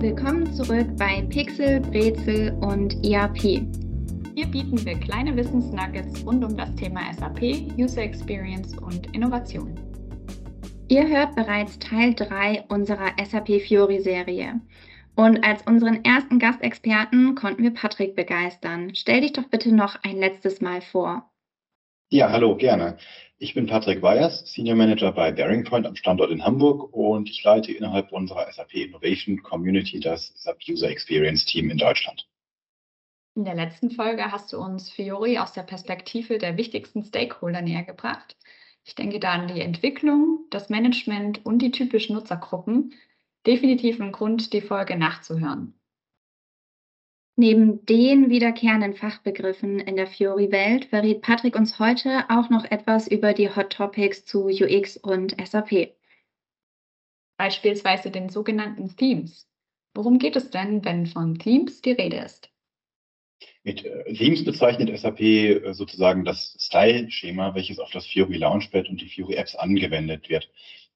Willkommen zurück bei Pixel, Brezel und ERP. Hier bieten wir kleine Wissensnuggets rund um das Thema SAP, User Experience und Innovation. Ihr hört bereits Teil 3 unserer SAP Fiori Serie. Und als unseren ersten Gastexperten konnten wir Patrick begeistern. Stell dich doch bitte noch ein letztes Mal vor. Ja, hallo, gerne. Ich bin Patrick Weyers, Senior Manager bei Bearing Point am Standort in Hamburg und ich leite innerhalb unserer SAP Innovation Community das SAP User Experience Team in Deutschland. In der letzten Folge hast du uns Fiori aus der Perspektive der wichtigsten Stakeholder näher gebracht. Ich denke da an die Entwicklung, das Management und die typischen Nutzergruppen. Definitiv ein Grund, die Folge nachzuhören. Neben den wiederkehrenden Fachbegriffen in der Fiori-Welt verrät Patrick uns heute auch noch etwas über die Hot Topics zu UX und SAP. Beispielsweise den sogenannten Themes. Worum geht es denn, wenn von Themes die Rede ist? Mit äh, Themes bezeichnet SAP äh, sozusagen das Style-Schema, welches auf das Fiori Launchpad und die Fiori Apps angewendet wird.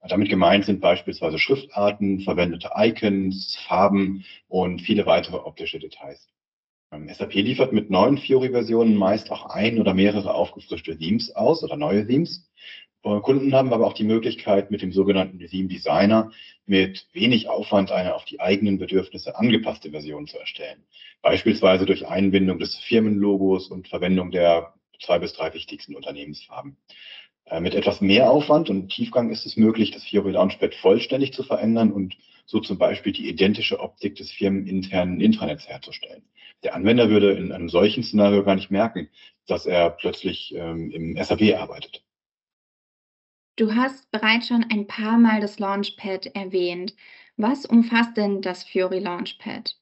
Damit gemeint sind beispielsweise Schriftarten, verwendete Icons, Farben und viele weitere optische Details. Ähm, SAP liefert mit neuen Fiori-Versionen meist auch ein oder mehrere aufgefrischte Themes aus oder neue Themes. Äh, Kunden haben aber auch die Möglichkeit, mit dem sogenannten Theme Designer mit wenig Aufwand eine auf die eigenen Bedürfnisse angepasste Version zu erstellen. Beispielsweise durch Einbindung des Firmenlogos und Verwendung der zwei bis drei wichtigsten Unternehmensfarben. Äh, mit etwas mehr Aufwand und Tiefgang ist es möglich, das Fiori Launchpad vollständig zu verändern und so zum Beispiel die identische Optik des firmeninternen Intranets herzustellen. Der Anwender würde in einem solchen Szenario gar nicht merken, dass er plötzlich ähm, im SAP arbeitet. Du hast bereits schon ein paar Mal das Launchpad erwähnt. Was umfasst denn das Fiori Launchpad?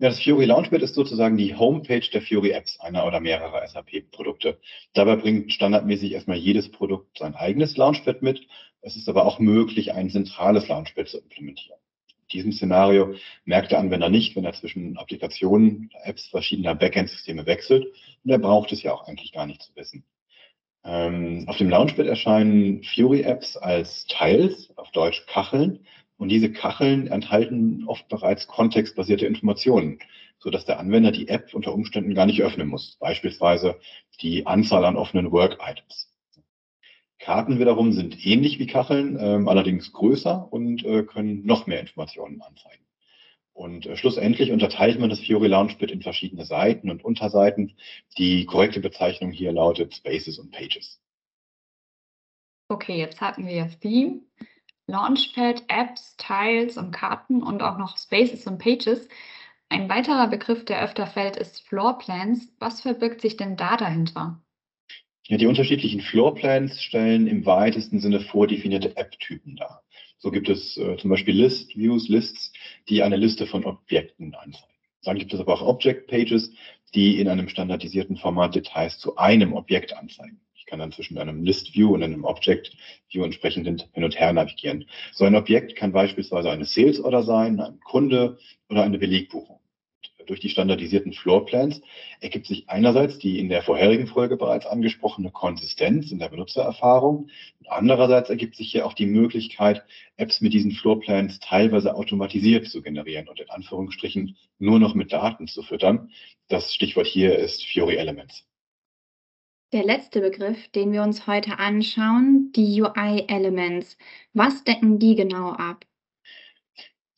Ja, das Fiori Launchpad ist sozusagen die Homepage der Fiori Apps, einer oder mehrerer SAP-Produkte. Dabei bringt standardmäßig erstmal jedes Produkt sein eigenes Launchpad mit. Es ist aber auch möglich, ein zentrales Launchpad zu implementieren. In diesem Szenario merkt der Anwender nicht, wenn er zwischen Applikationen, Apps verschiedener Backend-Systeme wechselt. Und er braucht es ja auch eigentlich gar nicht zu wissen. Ähm, auf dem Launchpad erscheinen Fiori-Apps als Tiles, auf Deutsch Kacheln, und diese Kacheln enthalten oft bereits kontextbasierte Informationen, so dass der Anwender die App unter Umständen gar nicht öffnen muss. Beispielsweise die Anzahl an offenen Work-Items. Karten wiederum sind ähnlich wie Kacheln, äh, allerdings größer und äh, können noch mehr Informationen anzeigen. Und äh, schlussendlich unterteilt man das Fiori Launchpad in verschiedene Seiten und Unterseiten. Die korrekte Bezeichnung hier lautet Spaces und Pages. Okay, jetzt hatten wir Theme, Launchpad, Apps, Tiles und Karten und auch noch Spaces und Pages. Ein weiterer Begriff, der öfter fällt, ist Floorplans. Was verbirgt sich denn da dahinter? Ja, die unterschiedlichen Floorplans stellen im weitesten Sinne vordefinierte App-Typen dar. So gibt es äh, zum Beispiel List, Views, Lists, die eine Liste von Objekten anzeigen. Dann gibt es aber auch Object Pages, die in einem standardisierten Format Details zu einem Objekt anzeigen kann dann zwischen einem List View und einem Object View entsprechend hin und her navigieren. So ein Objekt kann beispielsweise eine Sales Order sein, ein Kunde oder eine Belegbuchung. Durch die standardisierten Floorplans ergibt sich einerseits die in der vorherigen Folge bereits angesprochene Konsistenz in der Benutzererfahrung. Und andererseits ergibt sich hier auch die Möglichkeit, Apps mit diesen Floorplans teilweise automatisiert zu generieren und in Anführungsstrichen nur noch mit Daten zu füttern. Das Stichwort hier ist Fiori Elements. Der letzte Begriff, den wir uns heute anschauen, die UI-Elements. Was decken die genau ab?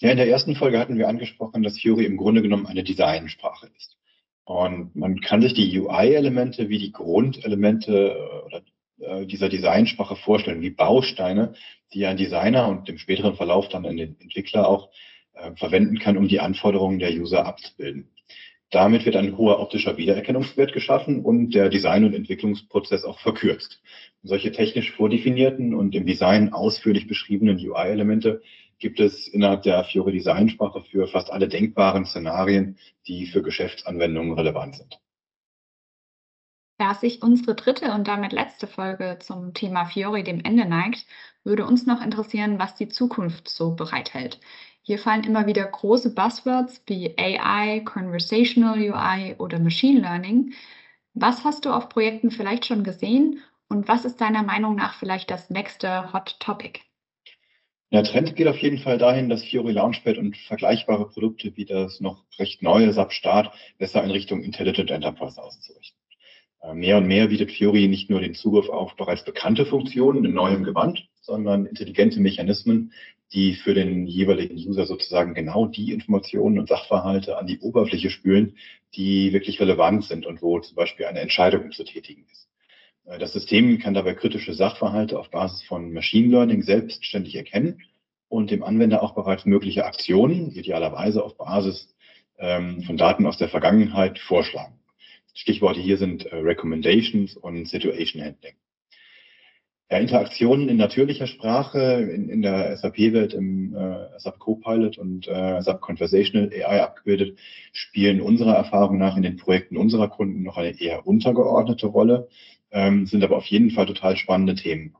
Ja, in der ersten Folge hatten wir angesprochen, dass Fury im Grunde genommen eine Designsprache ist. Und man kann sich die UI-Elemente wie die Grundelemente oder äh, dieser Designsprache vorstellen, wie Bausteine, die ein Designer und im späteren Verlauf dann ein Entwickler auch äh, verwenden kann, um die Anforderungen der User abzubilden. Damit wird ein hoher optischer Wiedererkennungswert geschaffen und der Design- und Entwicklungsprozess auch verkürzt. Solche technisch vordefinierten und im Design ausführlich beschriebenen UI-Elemente gibt es innerhalb der Fiori Designsprache für fast alle denkbaren Szenarien, die für Geschäftsanwendungen relevant sind. Da sich unsere dritte und damit letzte Folge zum Thema Fiori dem Ende neigt, würde uns noch interessieren, was die Zukunft so bereithält. Hier fallen immer wieder große Buzzwords wie AI, Conversational UI oder Machine Learning. Was hast du auf Projekten vielleicht schon gesehen und was ist deiner Meinung nach vielleicht das nächste Hot Topic? Der Trend geht auf jeden Fall dahin, dass Fiori Launchpad und vergleichbare Produkte wie das noch recht neue SAP Start besser in Richtung Intelligent Enterprise auszurichten. Äh, mehr und mehr bietet Fiori nicht nur den Zugriff auf bereits bekannte Funktionen in neuem Gewand, sondern intelligente Mechanismen, die für den jeweiligen User sozusagen genau die Informationen und Sachverhalte an die Oberfläche spülen, die wirklich relevant sind und wo zum Beispiel eine Entscheidung zu tätigen ist. Äh, das System kann dabei kritische Sachverhalte auf Basis von Machine Learning selbstständig erkennen und dem Anwender auch bereits mögliche Aktionen, idealerweise auf Basis ähm, von Daten aus der Vergangenheit, vorschlagen. Stichworte hier sind äh, Recommendations und Situation Handling. Ja, Interaktionen in natürlicher Sprache in, in der SAP-Welt im äh, SAP Copilot und äh, SAP Conversational AI abgebildet, spielen unserer Erfahrung nach in den Projekten unserer Kunden noch eine eher untergeordnete Rolle, ähm, sind aber auf jeden Fall total spannende Themen.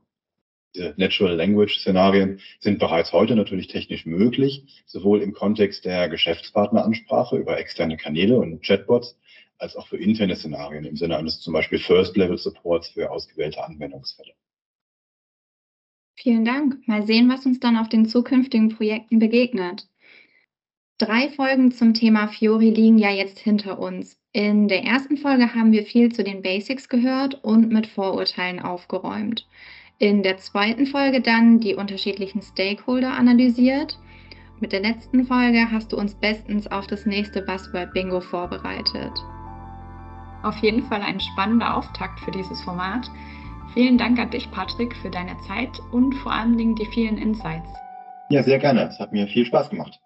Diese Natural Language Szenarien sind bereits heute natürlich technisch möglich, sowohl im Kontext der Geschäftspartneransprache über externe Kanäle und Chatbots, als auch für interne Szenarien im Sinne eines zum Beispiel First-Level-Supports für ausgewählte Anwendungsfälle. Vielen Dank. Mal sehen, was uns dann auf den zukünftigen Projekten begegnet. Drei Folgen zum Thema Fiori liegen ja jetzt hinter uns. In der ersten Folge haben wir viel zu den Basics gehört und mit Vorurteilen aufgeräumt. In der zweiten Folge dann die unterschiedlichen Stakeholder analysiert. Mit der letzten Folge hast du uns bestens auf das nächste Buzzword Bingo vorbereitet. Auf jeden Fall ein spannender Auftakt für dieses Format. Vielen Dank an dich, Patrick, für deine Zeit und vor allen Dingen die vielen Insights. Ja, sehr gerne. Es hat mir viel Spaß gemacht.